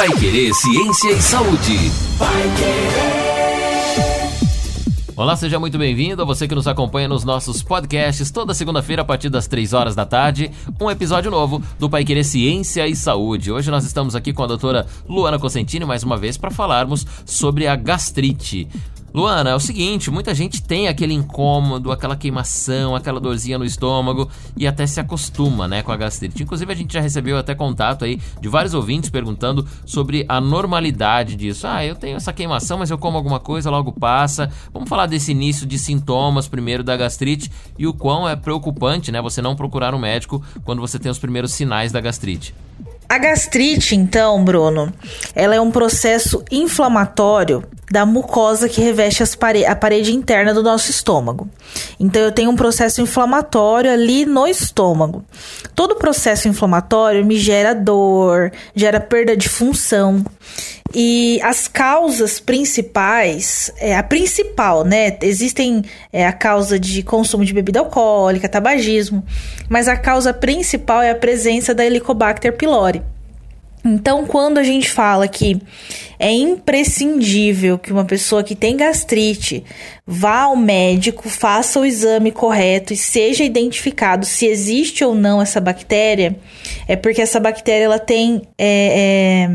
Pai Querer Ciência e Saúde. Pai Querer. Olá, seja muito bem-vindo a você que nos acompanha nos nossos podcasts toda segunda-feira a partir das 3 horas da tarde, um episódio novo do Pai Querer Ciência e Saúde. Hoje nós estamos aqui com a doutora Luana Cosentini mais uma vez para falarmos sobre a gastrite. Luana, é o seguinte, muita gente tem aquele incômodo, aquela queimação, aquela dorzinha no estômago e até se acostuma, né, com a gastrite. Inclusive a gente já recebeu até contato aí de vários ouvintes perguntando sobre a normalidade disso. Ah, eu tenho essa queimação, mas eu como alguma coisa, logo passa. Vamos falar desse início de sintomas primeiro da gastrite e o quão é preocupante, né, você não procurar um médico quando você tem os primeiros sinais da gastrite. A gastrite, então, Bruno, ela é um processo inflamatório da mucosa que reveste pare a parede interna do nosso estômago. Então, eu tenho um processo inflamatório ali no estômago. Todo processo inflamatório me gera dor, gera perda de função. E as causas principais, é, a principal, né? Existem é, a causa de consumo de bebida alcoólica, tabagismo, mas a causa principal é a presença da Helicobacter pylori. Então, quando a gente fala que é imprescindível que uma pessoa que tem gastrite vá ao médico, faça o exame correto e seja identificado se existe ou não essa bactéria, é porque essa bactéria ela tem é, é,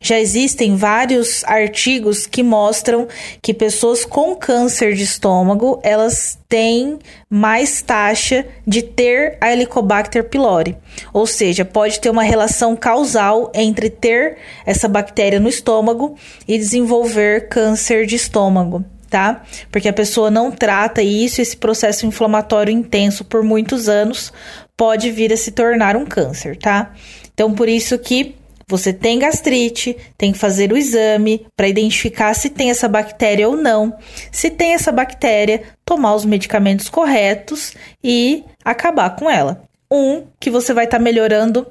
já existem vários artigos que mostram que pessoas com câncer de estômago, elas têm mais taxa de ter a Helicobacter pylori. Ou seja, pode ter uma relação causal entre ter essa bactéria no estômago e desenvolver câncer de estômago tá? Porque a pessoa não trata isso, esse processo inflamatório intenso por muitos anos pode vir a se tornar um câncer, tá? Então, por isso que você tem gastrite, tem que fazer o exame para identificar se tem essa bactéria ou não. Se tem essa bactéria, tomar os medicamentos corretos e acabar com ela. Um, que você vai estar tá melhorando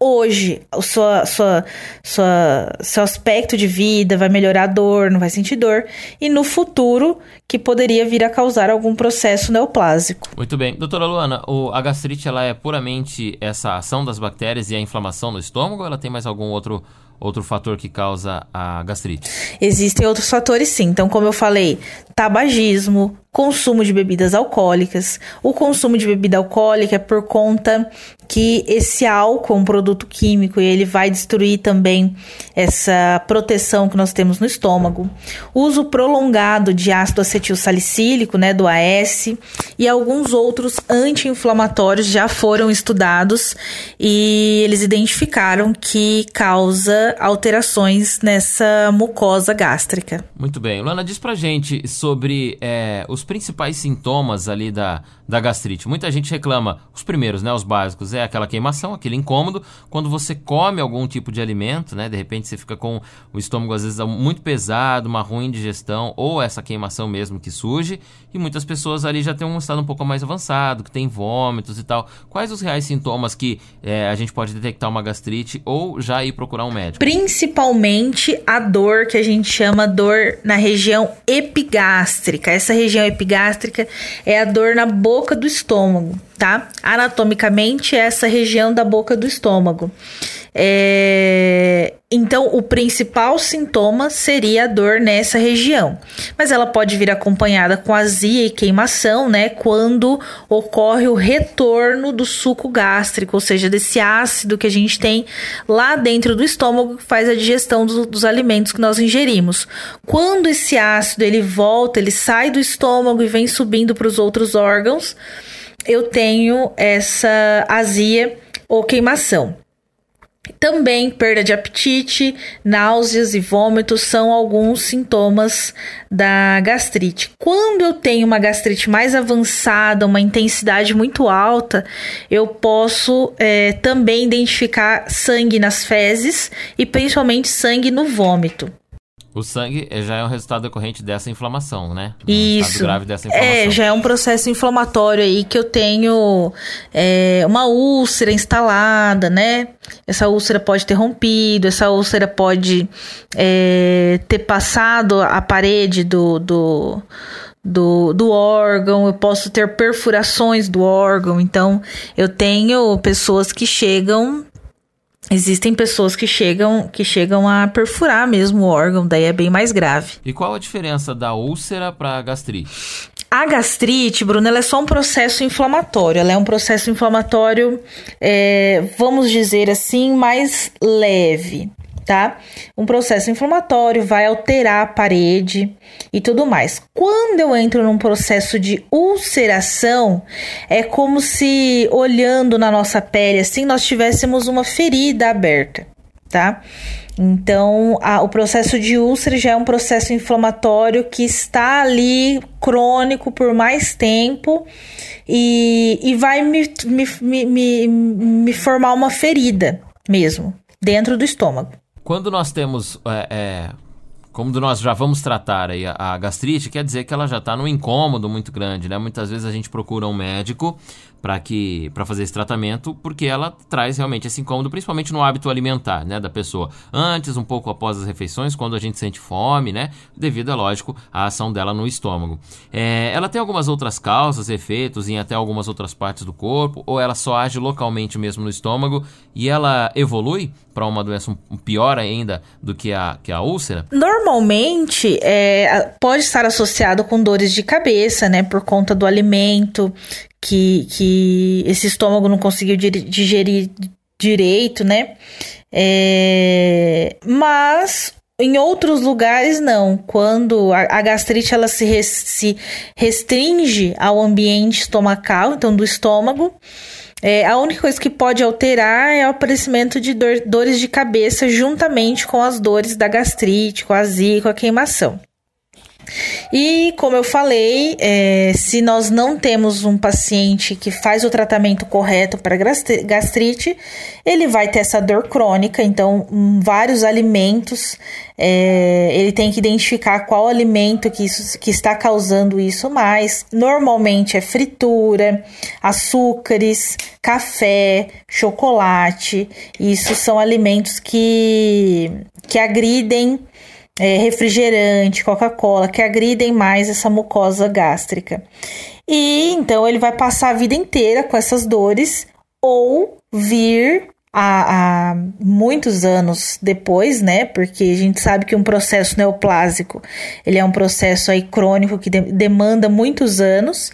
hoje o sua, sua, sua, seu aspecto de vida vai melhorar a dor, não vai sentir dor, e no futuro que poderia vir a causar algum processo neoplásico. Muito bem. Doutora Luana, o, a gastrite ela é puramente essa ação das bactérias e a inflamação no estômago ou ela tem mais algum outro outro fator que causa a gastrite? Existem outros fatores sim. Então, como eu falei, tabagismo, consumo de bebidas alcoólicas. O consumo de bebida alcoólica é por conta que esse álcool é um produto químico e ele vai destruir também essa proteção que nós temos no estômago. O uso prolongado de ácido salicílico, né, do AS, e alguns outros anti-inflamatórios já foram estudados e eles identificaram que causa alterações nessa mucosa gástrica. Muito bem. Luana, diz pra gente sobre é, os principais sintomas ali da, da gastrite. Muita gente reclama, os primeiros, né, os básicos, é aquela queimação, aquele incômodo. Quando você come algum tipo de alimento, né, de repente você fica com o estômago às vezes muito pesado, uma ruim digestão ou essa queimação mesmo que surge. E muitas pessoas ali já têm um estado um pouco mais avançado, que tem vômitos e tal. Quais os reais sintomas que é, a gente pode detectar uma gastrite ou já ir procurar um médico? Principalmente a dor que a gente chama dor na região epigástrica. Essa região epigástrica é a dor na boca do estômago, tá? Anatomicamente, é essa região da boca do estômago. É... Então, o principal sintoma seria a dor nessa região, mas ela pode vir acompanhada com azia e queimação, né? Quando ocorre o retorno do suco gástrico, ou seja, desse ácido que a gente tem lá dentro do estômago que faz a digestão do, dos alimentos que nós ingerimos. Quando esse ácido ele volta, ele sai do estômago e vem subindo para os outros órgãos, eu tenho essa azia ou queimação. Também perda de apetite, náuseas e vômitos são alguns sintomas da gastrite. Quando eu tenho uma gastrite mais avançada, uma intensidade muito alta, eu posso é, também identificar sangue nas fezes e principalmente sangue no vômito. O sangue é, já é um resultado decorrente dessa inflamação, né? Um Isso. grave dessa inflamação. É, já é um processo inflamatório aí que eu tenho é, uma úlcera instalada, né? Essa úlcera pode ter rompido, essa úlcera pode é, ter passado a parede do, do do, do órgão, eu posso ter perfurações do órgão. Então, eu tenho pessoas que chegam Existem pessoas que chegam, que chegam a perfurar mesmo o órgão, daí é bem mais grave. E qual a diferença da úlcera para gastrite? A gastrite, Bruno, ela é só um processo inflamatório. Ela é um processo inflamatório, é, vamos dizer assim, mais leve tá? Um processo inflamatório vai alterar a parede e tudo mais. Quando eu entro num processo de ulceração, é como se olhando na nossa pele assim, nós tivéssemos uma ferida aberta, tá? Então, a, o processo de úlcera já é um processo inflamatório que está ali crônico por mais tempo e, e vai me, me, me, me formar uma ferida mesmo dentro do estômago. Quando nós temos, é, é, como nós já vamos tratar aí a, a gastrite, quer dizer que ela já está num incômodo muito grande, né? Muitas vezes a gente procura um médico para que para fazer esse tratamento, porque ela traz realmente esse incômodo, principalmente no hábito alimentar, né, da pessoa. Antes, um pouco após as refeições, quando a gente sente fome, né, devido, é lógico, à ação dela no estômago. É, ela tem algumas outras causas, efeitos em até algumas outras partes do corpo, ou ela só age localmente mesmo no estômago e ela evolui para uma doença pior ainda do que a, que a úlcera? Normalmente, é, pode estar associado com dores de cabeça, né, por conta do alimento que, que esse estômago não conseguiu digerir direito, né? É, mas em outros lugares não. Quando a, a gastrite ela se, res, se, restringe ao ambiente estomacal, então do estômago, é, a única coisa que pode alterar é o aparecimento de dor, dores de cabeça juntamente com as dores da gastrite, com a azia, com a queimação. E como eu falei, é, se nós não temos um paciente que faz o tratamento correto para gastrite, ele vai ter essa dor crônica. Então, vários alimentos, é, ele tem que identificar qual alimento que, isso, que está causando isso mais. Normalmente é fritura, açúcares, café, chocolate. Isso são alimentos que, que agridem é, refrigerante, Coca-Cola, que agridem mais essa mucosa gástrica. E então ele vai passar a vida inteira com essas dores ou vir a, a, muitos anos depois, né? Porque a gente sabe que um processo neoplásico ele é um processo aí crônico que de, demanda muitos anos.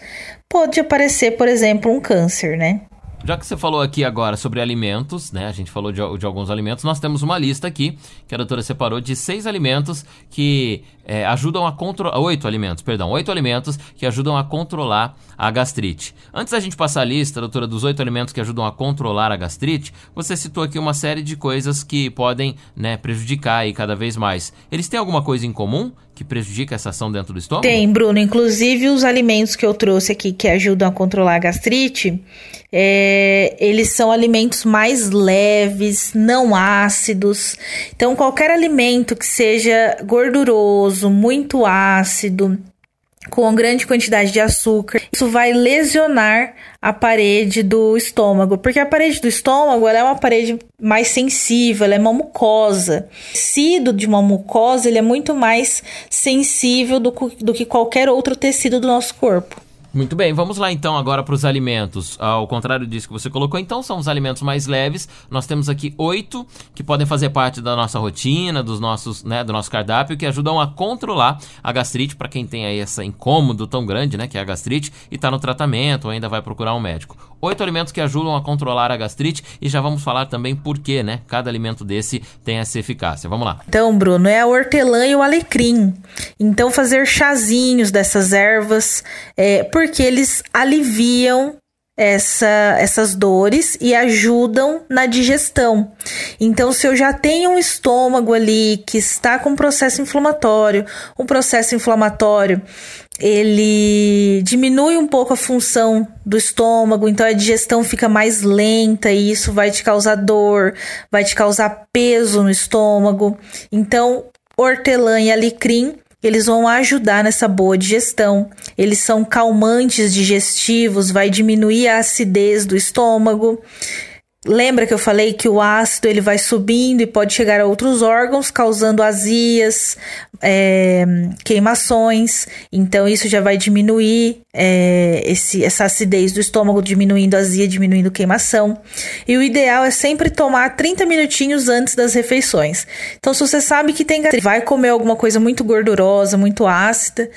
Pode aparecer, por exemplo, um câncer, né? Já que você falou aqui agora sobre alimentos, né? A gente falou de, de alguns alimentos, nós temos uma lista aqui que a doutora separou de seis alimentos que é, ajudam a controlar. Oito alimentos, perdão, oito alimentos que ajudam a controlar a gastrite. Antes da gente passar a lista, doutora, dos oito alimentos que ajudam a controlar a gastrite, você citou aqui uma série de coisas que podem né, prejudicar aí cada vez mais. Eles têm alguma coisa em comum que prejudica essa ação dentro do estômago? Tem, Bruno. Inclusive, os alimentos que eu trouxe aqui que ajudam a controlar a gastrite, é, eles são alimentos mais leves, não ácidos. Então, qualquer alimento que seja gorduroso, muito ácido, com grande quantidade de açúcar, isso vai lesionar a parede do estômago, porque a parede do estômago é uma parede mais sensível, ela é uma mucosa. O tecido de uma mucosa ele é muito mais sensível do, do que qualquer outro tecido do nosso corpo. Muito bem, vamos lá então agora para os alimentos. Ao contrário disso que você colocou, então são os alimentos mais leves. Nós temos aqui oito que podem fazer parte da nossa rotina, dos nossos, né, do nosso cardápio, que ajudam a controlar a gastrite para quem tem aí esse incômodo tão grande, né, que é a gastrite e está no tratamento ou ainda vai procurar um médico. Oito alimentos que ajudam a controlar a gastrite e já vamos falar também por que, né? Cada alimento desse tem essa eficácia. Vamos lá. Então, Bruno, é a hortelã e o alecrim. Então, fazer chazinhos dessas ervas, é, porque eles aliviam essa, essas dores e ajudam na digestão. Então, se eu já tenho um estômago ali que está com processo inflamatório, um processo inflamatório ele diminui um pouco a função do estômago, então a digestão fica mais lenta e isso vai te causar dor, vai te causar peso no estômago. Então, hortelã e alecrim eles vão ajudar nessa boa digestão. Eles são calmantes digestivos, vai diminuir a acidez do estômago. Lembra que eu falei que o ácido ele vai subindo e pode chegar a outros órgãos, causando azias, é, queimações. Então isso já vai diminuir é, esse, essa acidez do estômago, diminuindo azia, diminuindo queimação. E o ideal é sempre tomar 30 minutinhos antes das refeições. Então, se você sabe que tem vai comer alguma coisa muito gordurosa, muito ácida,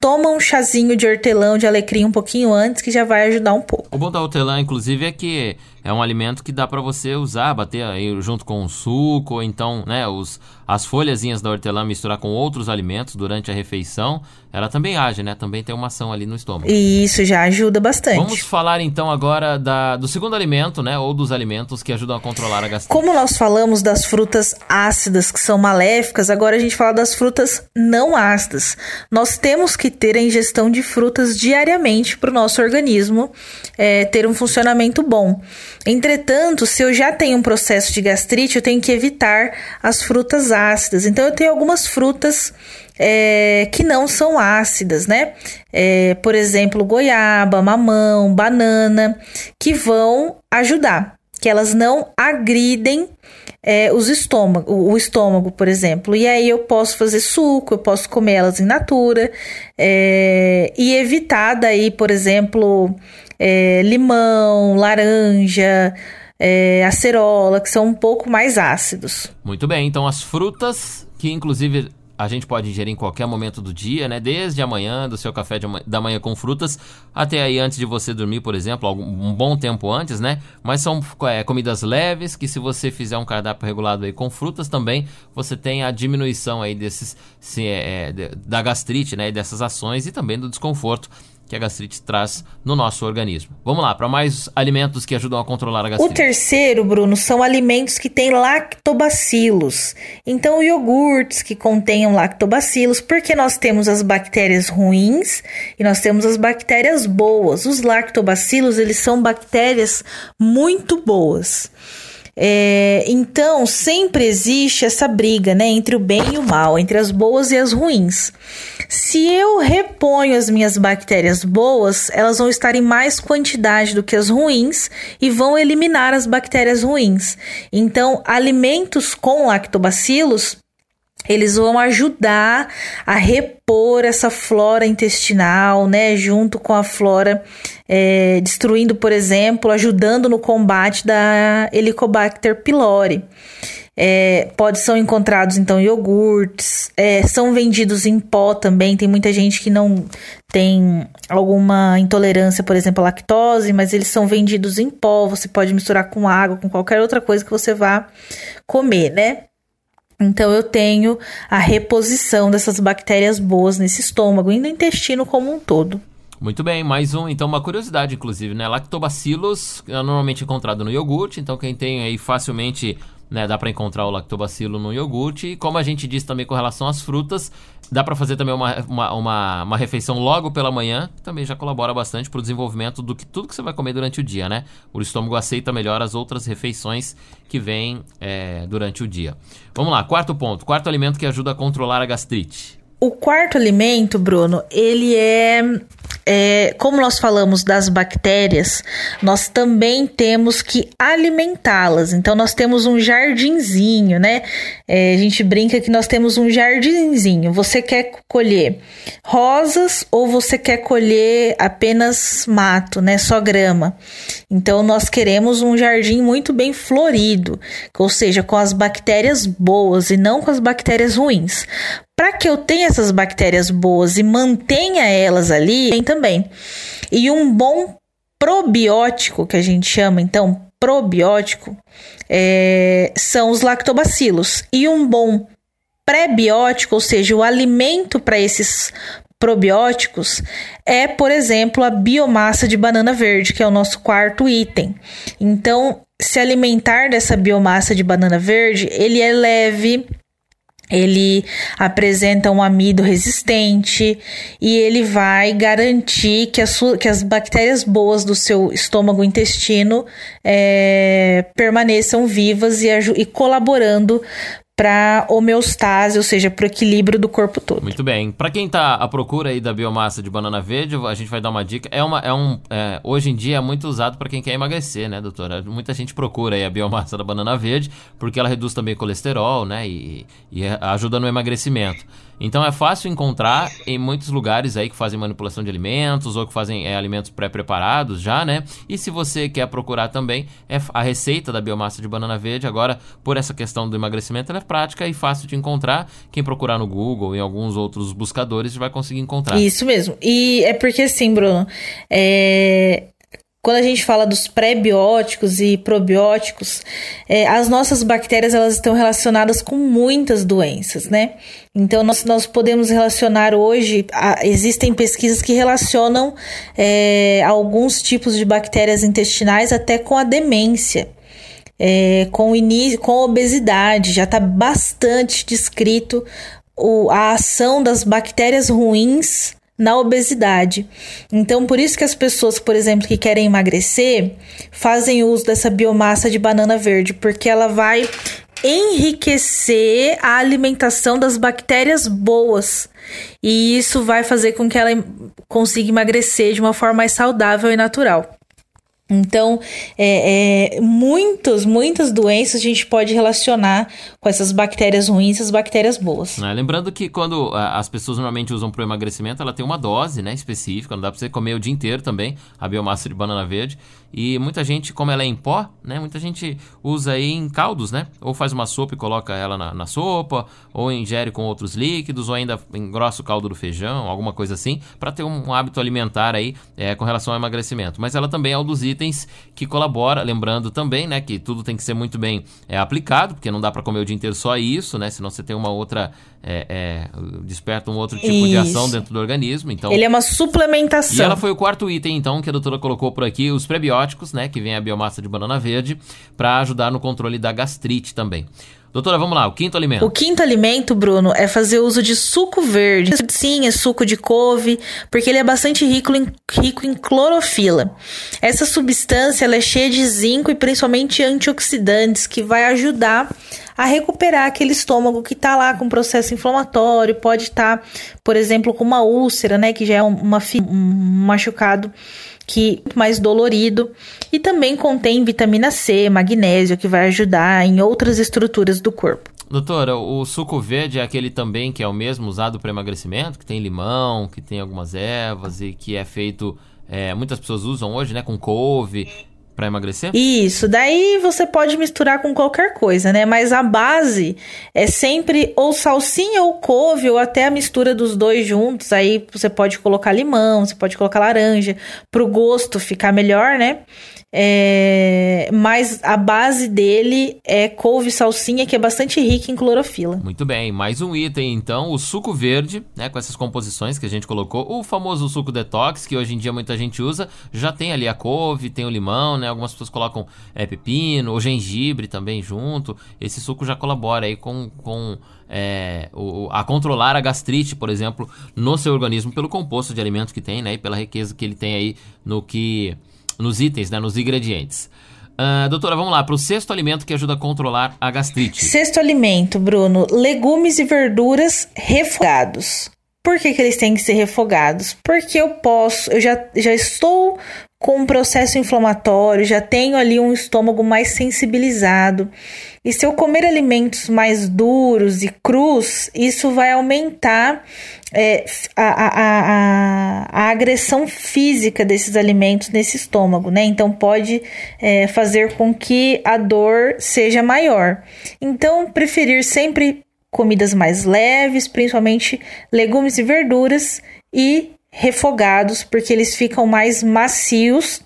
toma um chazinho de hortelã, de alecrim um pouquinho antes, que já vai ajudar um pouco. O bom da hortelã, inclusive, é que é um alimento que dá para você usar, bater aí junto com o suco, ou então, né, os, as folhazinhas da hortelã misturar com outros alimentos durante a refeição, ela também age, né? Também tem uma ação ali no estômago. E isso já ajuda bastante. Vamos falar então agora da, do segundo alimento, né? Ou dos alimentos que ajudam a controlar a gastrite. Como nós falamos das frutas ácidas que são maléficas, agora a gente fala das frutas não ácidas. Nós temos que ter a ingestão de frutas diariamente para o nosso organismo é, ter um funcionamento bom. Entretanto, se eu já tenho um processo de gastrite, eu tenho que evitar as frutas ácidas. Então, eu tenho algumas frutas é, que não são ácidas, né? É, por exemplo, goiaba, mamão, banana, que vão ajudar, que elas não agridem é, os estômago, o estômago, por exemplo. E aí eu posso fazer suco, eu posso comer elas in natura é, e evitar daí, por exemplo, é, limão, laranja, é, acerola, que são um pouco mais ácidos. Muito bem, então as frutas, que inclusive a gente pode ingerir em qualquer momento do dia, né? Desde amanhã, do seu café da manhã com frutas, até aí antes de você dormir, por exemplo, um bom tempo antes, né? Mas são é, comidas leves que se você fizer um cardápio regulado aí com frutas também, você tem a diminuição aí desses, se, é, é da gastrite, né? E dessas ações e também do desconforto que a gastrite traz no nosso organismo. Vamos lá, para mais alimentos que ajudam a controlar a gastrite. O terceiro, Bruno, são alimentos que têm lactobacilos. Então, iogurtes que contenham lactobacilos, porque nós temos as bactérias ruins e nós temos as bactérias boas. Os lactobacilos, eles são bactérias muito boas. É, então, sempre existe essa briga né, entre o bem e o mal, entre as boas e as ruins. Se eu reponho as minhas bactérias boas, elas vão estar em mais quantidade do que as ruins e vão eliminar as bactérias ruins. Então, alimentos com lactobacilos eles vão ajudar a repor essa flora intestinal, né, junto com a flora, é, destruindo, por exemplo, ajudando no combate da Helicobacter pylori. É, pode são encontrados então iogurtes, é, são vendidos em pó também. Tem muita gente que não tem alguma intolerância, por exemplo, à lactose, mas eles são vendidos em pó. Você pode misturar com água, com qualquer outra coisa que você vá comer, né? Então eu tenho a reposição dessas bactérias boas nesse estômago e no intestino como um todo. Muito bem, mais um, então uma curiosidade inclusive, né? Lactobacillus é normalmente encontrado no iogurte, então quem tem aí facilmente né, dá para encontrar o lactobacilo no iogurte. E como a gente disse também com relação às frutas, dá para fazer também uma, uma, uma, uma, refeição logo pela manhã, que também já colabora bastante para o desenvolvimento do que tudo que você vai comer durante o dia, né? O estômago aceita melhor as outras refeições que vêm é, durante o dia. Vamos lá, quarto ponto. Quarto alimento que ajuda a controlar a gastrite. O quarto alimento, Bruno, ele é é, como nós falamos das bactérias, nós também temos que alimentá-las. Então, nós temos um jardinzinho, né? É, a gente brinca que nós temos um jardinzinho. Você quer colher rosas ou você quer colher apenas mato, né? Só grama. Então, nós queremos um jardim muito bem florido, ou seja, com as bactérias boas e não com as bactérias ruins. Para que eu tenha essas bactérias boas e mantenha elas ali, tem também. E um bom probiótico, que a gente chama então probiótico, é, são os lactobacilos. E um bom pré-biótico, ou seja, o alimento para esses probióticos é, por exemplo, a biomassa de banana verde, que é o nosso quarto item. Então, se alimentar dessa biomassa de banana verde, ele é leve, ele apresenta um amido resistente e ele vai garantir que, que as bactérias boas do seu estômago intestino é, permaneçam vivas e, e colaborando para homeostase, ou seja, para o equilíbrio do corpo todo. Muito bem. Para quem está à procura aí da biomassa de banana verde, a gente vai dar uma dica. É uma, é um, é, hoje em dia é muito usado para quem quer emagrecer, né, doutora? Muita gente procura aí a biomassa da banana verde porque ela reduz também colesterol, né, e, e ajuda no emagrecimento. Então é fácil encontrar em muitos lugares aí que fazem manipulação de alimentos ou que fazem é, alimentos pré-preparados já, né? E se você quer procurar também, é a receita da biomassa de banana verde, agora, por essa questão do emagrecimento, ela é prática e fácil de encontrar. Quem procurar no Google e alguns outros buscadores vai conseguir encontrar. Isso mesmo. E é porque assim, Bruno, é, quando a gente fala dos pré-bióticos e probióticos, é, as nossas bactérias elas estão relacionadas com muitas doenças, né? Então nós, nós podemos relacionar hoje, a, existem pesquisas que relacionam é, alguns tipos de bactérias intestinais até com a demência. É, com, início, com obesidade, já está bastante descrito o, a ação das bactérias ruins na obesidade. Então, por isso que as pessoas, por exemplo, que querem emagrecer, fazem uso dessa biomassa de banana verde, porque ela vai enriquecer a alimentação das bactérias boas. E isso vai fazer com que ela consiga emagrecer de uma forma mais saudável e natural. Então, é, é, muitas, muitas doenças a gente pode relacionar com essas bactérias ruins e essas bactérias boas. É, lembrando que quando as pessoas normalmente usam para o emagrecimento, ela tem uma dose né, específica, não dá para você comer o dia inteiro também, a biomassa de banana verde. E muita gente, como ela é em pó, né? Muita gente usa aí em caldos, né? Ou faz uma sopa e coloca ela na, na sopa, ou ingere com outros líquidos, ou ainda engrossa o caldo do feijão, alguma coisa assim, para ter um, hábito alimentar aí é, com relação ao emagrecimento. Mas ela também é dos itens que colabora, lembrando também, né? Que tudo tem que ser muito bem é, aplicado, porque não dá para comer o dia inteiro só isso, né? Senão você tem uma outra é, é, desperta um outro tipo Isso. de ação dentro do organismo. Então, ele é uma suplementação. E ela foi o quarto item, então, que a doutora colocou por aqui, os prebióticos, né? Que vem a biomassa de banana verde, para ajudar no controle da gastrite também. Doutora, vamos lá, o quinto alimento. O quinto alimento, Bruno, é fazer uso de suco verde. Sim, é suco de couve, porque ele é bastante rico em, rico em clorofila. Essa substância é cheia de zinco e principalmente antioxidantes, que vai ajudar a recuperar aquele estômago que está lá com processo inflamatório, pode estar, tá, por exemplo, com uma úlcera, né, que já é uma, um machucado que mais dolorido e também contém vitamina C, magnésio que vai ajudar em outras estruturas do corpo. Doutora, o suco verde é aquele também que é o mesmo usado para emagrecimento, que tem limão, que tem algumas ervas e que é feito, é, muitas pessoas usam hoje, né, com couve para emagrecer? Isso, daí você pode misturar com qualquer coisa, né? Mas a base é sempre ou salsinha ou couve, ou até a mistura dos dois juntos. Aí você pode colocar limão, você pode colocar laranja, pro gosto ficar melhor, né? É, mas a base dele é couve salsinha, que é bastante rica em clorofila. Muito bem, mais um item então, o suco verde, né, com essas composições que a gente colocou. O famoso suco detox, que hoje em dia muita gente usa, já tem ali a couve, tem o limão, né? Algumas pessoas colocam é, pepino ou gengibre também junto. Esse suco já colabora aí com, com é, o, a controlar a gastrite, por exemplo, no seu organismo pelo composto de alimentos que tem, né? E pela riqueza que ele tem aí no que nos itens, né, nos ingredientes. Uh, doutora, vamos lá, para o sexto alimento que ajuda a controlar a gastrite. Sexto alimento, Bruno: legumes e verduras refogados. Por que, que eles têm que ser refogados? Porque eu posso, eu já, já estou com um processo inflamatório, já tenho ali um estômago mais sensibilizado. E se eu comer alimentos mais duros e crus, isso vai aumentar é, a, a, a, a, agressão física desses alimentos nesse estômago, né? Então pode é, fazer com que a dor seja maior. Então, preferir sempre comidas mais leves, principalmente legumes e verduras, e refogados, porque eles ficam mais macios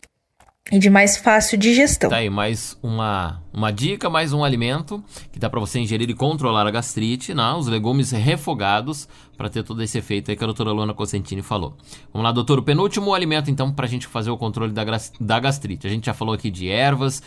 e de mais fácil digestão. Tá aí, mais uma, uma dica, mais um alimento que dá para você ingerir e controlar a gastrite, né? os legumes refogados, para ter todo esse efeito aí que a doutora Luana Cosentini falou. Vamos lá, doutor, o penúltimo alimento então para a gente fazer o controle da, da gastrite. A gente já falou aqui de ervas,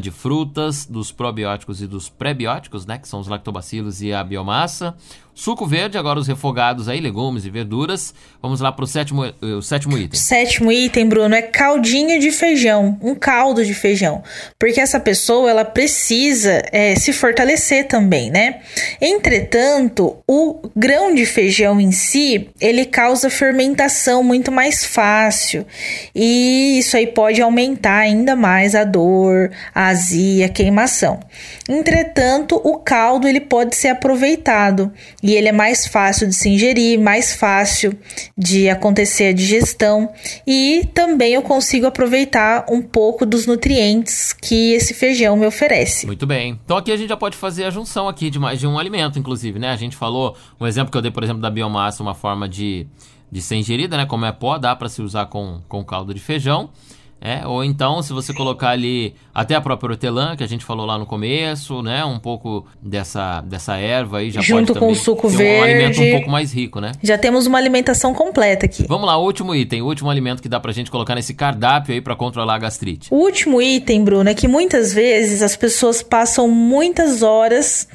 de frutas, dos probióticos e dos prebióticos, né, que são os lactobacilos e a biomassa. Suco verde, agora os refogados aí, legumes e verduras. Vamos lá para o sétimo, o sétimo item. Sétimo item, Bruno, é caldinho de feijão, um caldo de feijão. Porque essa pessoa, ela precisa é, se fortalecer também, né? Entretanto, o grão de feijão em si, ele causa fermentação muito mais fácil e isso aí pode aumentar ainda mais a dor, a azia, a queimação. Entretanto, o caldo ele pode ser aproveitado e ele é mais fácil de se ingerir, mais fácil de acontecer a digestão e também eu consigo aproveitar um pouco dos nutrientes que esse feijão me oferece. Muito bem. Então aqui a gente já pode fazer a junção aqui de mais de um alimento, inclusive, né? A gente falou um exemplo que eu dei, por exemplo, da biomassa, uma forma de, de ser ingerida, né? Como é pó, dá para se usar com, com caldo de feijão. É, ou então, se você colocar ali até a própria hortelã, que a gente falou lá no começo, né? Um pouco dessa, dessa erva aí já Junto pode com o suco ter verde. um alimento um pouco mais rico, né? Já temos uma alimentação completa aqui. Vamos lá, último item, último alimento que dá pra gente colocar nesse cardápio aí para controlar a gastrite. O último item, Bruno, é que muitas vezes as pessoas passam muitas horas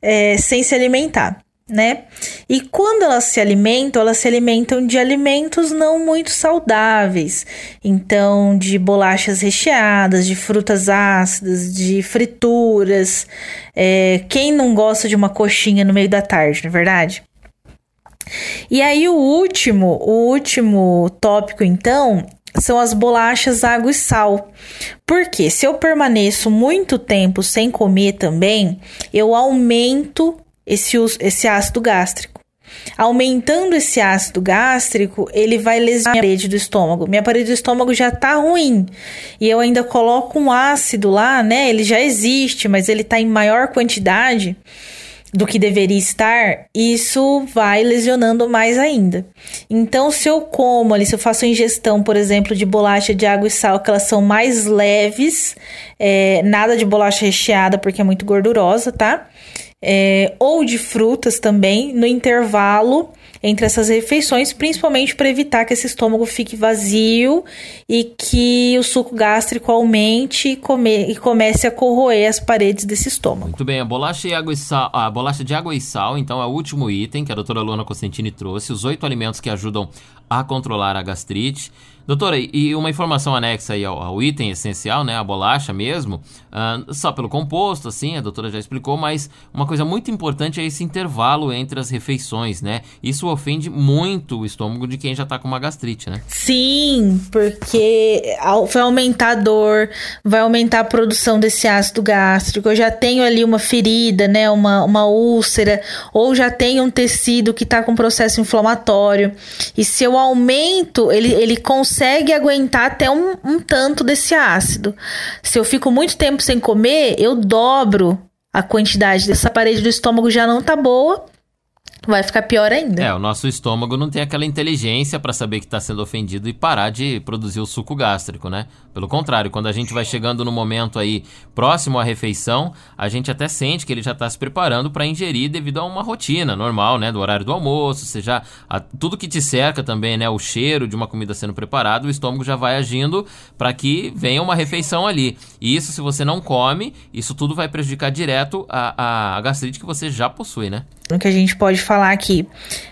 é, sem se alimentar, né? E quando elas se alimentam, elas se alimentam de alimentos não muito saudáveis. Então, de bolachas recheadas, de frutas ácidas, de frituras. É, quem não gosta de uma coxinha no meio da tarde, não é verdade? E aí o último, o último tópico então, são as bolachas água e sal. Porque se eu permaneço muito tempo sem comer também, eu aumento esse, esse ácido gástrico. Aumentando esse ácido gástrico, ele vai lesionar a parede do estômago. Minha parede do estômago já tá ruim. E eu ainda coloco um ácido lá, né? Ele já existe, mas ele tá em maior quantidade do que deveria estar, isso vai lesionando mais ainda. Então, se eu como ali, se eu faço ingestão, por exemplo, de bolacha de água e sal, que elas são mais leves, é, nada de bolacha recheada porque é muito gordurosa, tá? É, ou de frutas também, no intervalo entre essas refeições, principalmente para evitar que esse estômago fique vazio e que o suco gástrico aumente e, come, e comece a corroer as paredes desse estômago. Muito bem, a bolacha, sal, a bolacha de água e sal, então, é o último item que a doutora Luana Cosentini trouxe, os oito alimentos que ajudam a controlar a gastrite. Doutora, e uma informação anexa aí ao, ao item essencial, né, a bolacha mesmo, uh, só pelo composto, assim, a doutora já explicou, mas uma coisa muito importante é esse intervalo entre as refeições, né? Isso ofende muito o estômago de quem já tá com uma gastrite, né? Sim, porque vai aumentar a dor, vai aumentar a produção desse ácido gástrico. Eu já tenho ali uma ferida, né, uma, uma úlcera, ou já tenho um tecido que tá com processo inflamatório. E se eu aumento, ele, ele consegue consegue aguentar até um, um tanto desse ácido. Se eu fico muito tempo sem comer, eu dobro a quantidade dessa parede do estômago já não tá boa vai ficar pior ainda. É, o nosso estômago não tem aquela inteligência para saber que está sendo ofendido e parar de produzir o suco gástrico, né? Pelo contrário, quando a gente vai chegando no momento aí próximo à refeição, a gente até sente que ele já está se preparando para ingerir devido a uma rotina normal, né? Do horário do almoço, seja a, tudo que te cerca também, né? O cheiro de uma comida sendo preparada, o estômago já vai agindo para que venha uma refeição ali. E isso, se você não come, isso tudo vai prejudicar direto a, a, a gastrite que você já possui, né? Que a gente pode falar aqui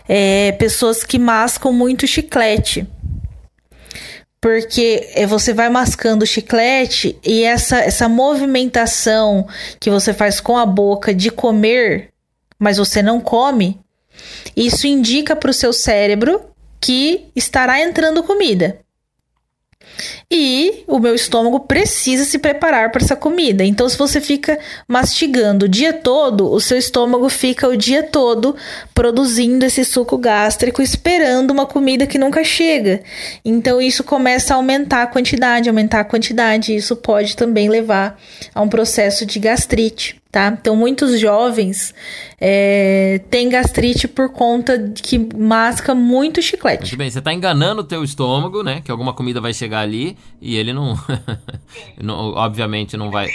é pessoas que mascam muito chiclete. Porque é, você vai mascando o chiclete e essa, essa movimentação que você faz com a boca de comer, mas você não come, isso indica para o seu cérebro que estará entrando comida. E o meu estômago precisa se preparar para essa comida. Então, se você fica mastigando o dia todo, o seu estômago fica o dia todo produzindo esse suco gástrico, esperando uma comida que nunca chega. Então, isso começa a aumentar a quantidade, aumentar a quantidade. E isso pode também levar a um processo de gastrite tá? Então, muitos jovens é, têm gastrite por conta de que masca muito chiclete. Muito bem, você está enganando o teu estômago, né? Que alguma comida vai chegar ali e ele não, não obviamente não vai,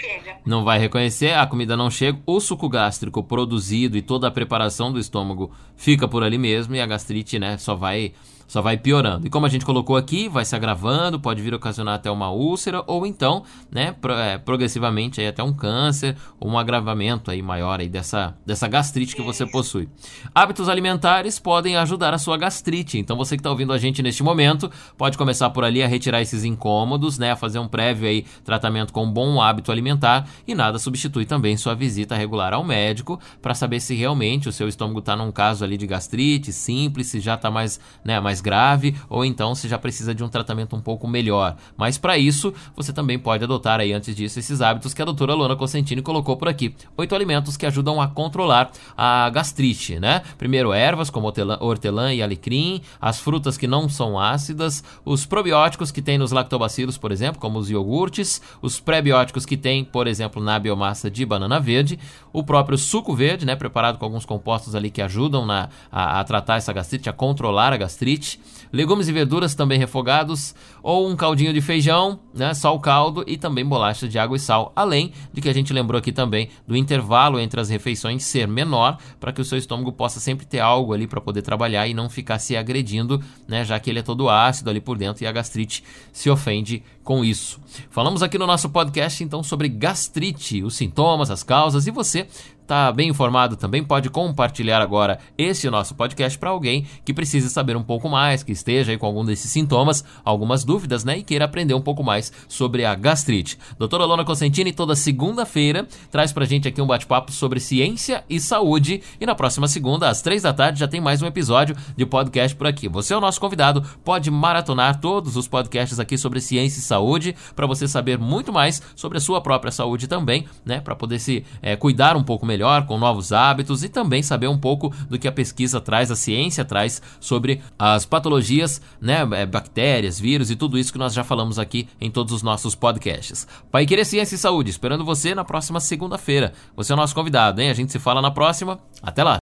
não vai reconhecer, a comida não chega, o suco gástrico produzido e toda a preparação do estômago fica por ali mesmo e a gastrite, né, só vai só vai piorando. E como a gente colocou aqui, vai se agravando, pode vir ocasionar até uma úlcera ou então, né, é, progressivamente aí até um câncer ou um agravamento aí maior aí dessa, dessa gastrite que você possui. Hábitos alimentares podem ajudar a sua gastrite. Então você que está ouvindo a gente neste momento, pode começar por ali a retirar esses incômodos, né, a fazer um prévio aí tratamento com um bom hábito alimentar e nada substitui também sua visita regular ao médico para saber se realmente o seu estômago está num caso ali de gastrite simples, se já está mais, né, mais grave ou então se já precisa de um tratamento um pouco melhor. Mas para isso, você também pode adotar aí antes disso esses hábitos que a doutora Luana Cosentini colocou por aqui. Oito alimentos que ajudam a controlar a gastrite, né? Primeiro, ervas como hortelã e alecrim, as frutas que não são ácidas, os probióticos que tem nos lactobacilos, por exemplo, como os iogurtes, os prebióticos que tem, por exemplo, na biomassa de banana verde, o próprio suco verde, né, preparado com alguns compostos ali que ajudam na, a, a tratar essa gastrite, a controlar a gastrite, legumes. E verduras também refogados, ou um caldinho de feijão, né, só o caldo e também bolachas de água e sal, além de que a gente lembrou aqui também do intervalo entre as refeições ser menor, para que o seu estômago possa sempre ter algo ali para poder trabalhar e não ficar se agredindo, né, já que ele é todo ácido ali por dentro e a gastrite se ofende com isso. Falamos aqui no nosso podcast então sobre gastrite, os sintomas, as causas e você está bem informado também, pode compartilhar agora esse nosso podcast para alguém que precise saber um pouco mais, que esteja aí com algum desses sintomas, algumas dúvidas, né? E queira aprender um pouco mais sobre a gastrite. Doutora Lona Cosentini, toda segunda-feira, traz pra gente aqui um bate-papo sobre ciência e saúde. E na próxima segunda, às três da tarde, já tem mais um episódio de podcast por aqui. Você é o nosso convidado, pode maratonar todos os podcasts aqui sobre ciência e saúde, para você saber muito mais sobre a sua própria saúde também, né? Para poder se é, cuidar um pouco melhor com novos hábitos e também saber um pouco do que a pesquisa traz, a ciência traz sobre as patologias, né, é, bactérias, vírus e tudo isso que nós já falamos aqui em todos os nossos podcasts. Pai Querer Ciência e Saúde, esperando você na próxima segunda-feira. Você é o nosso convidado, hein? A gente se fala na próxima. Até lá!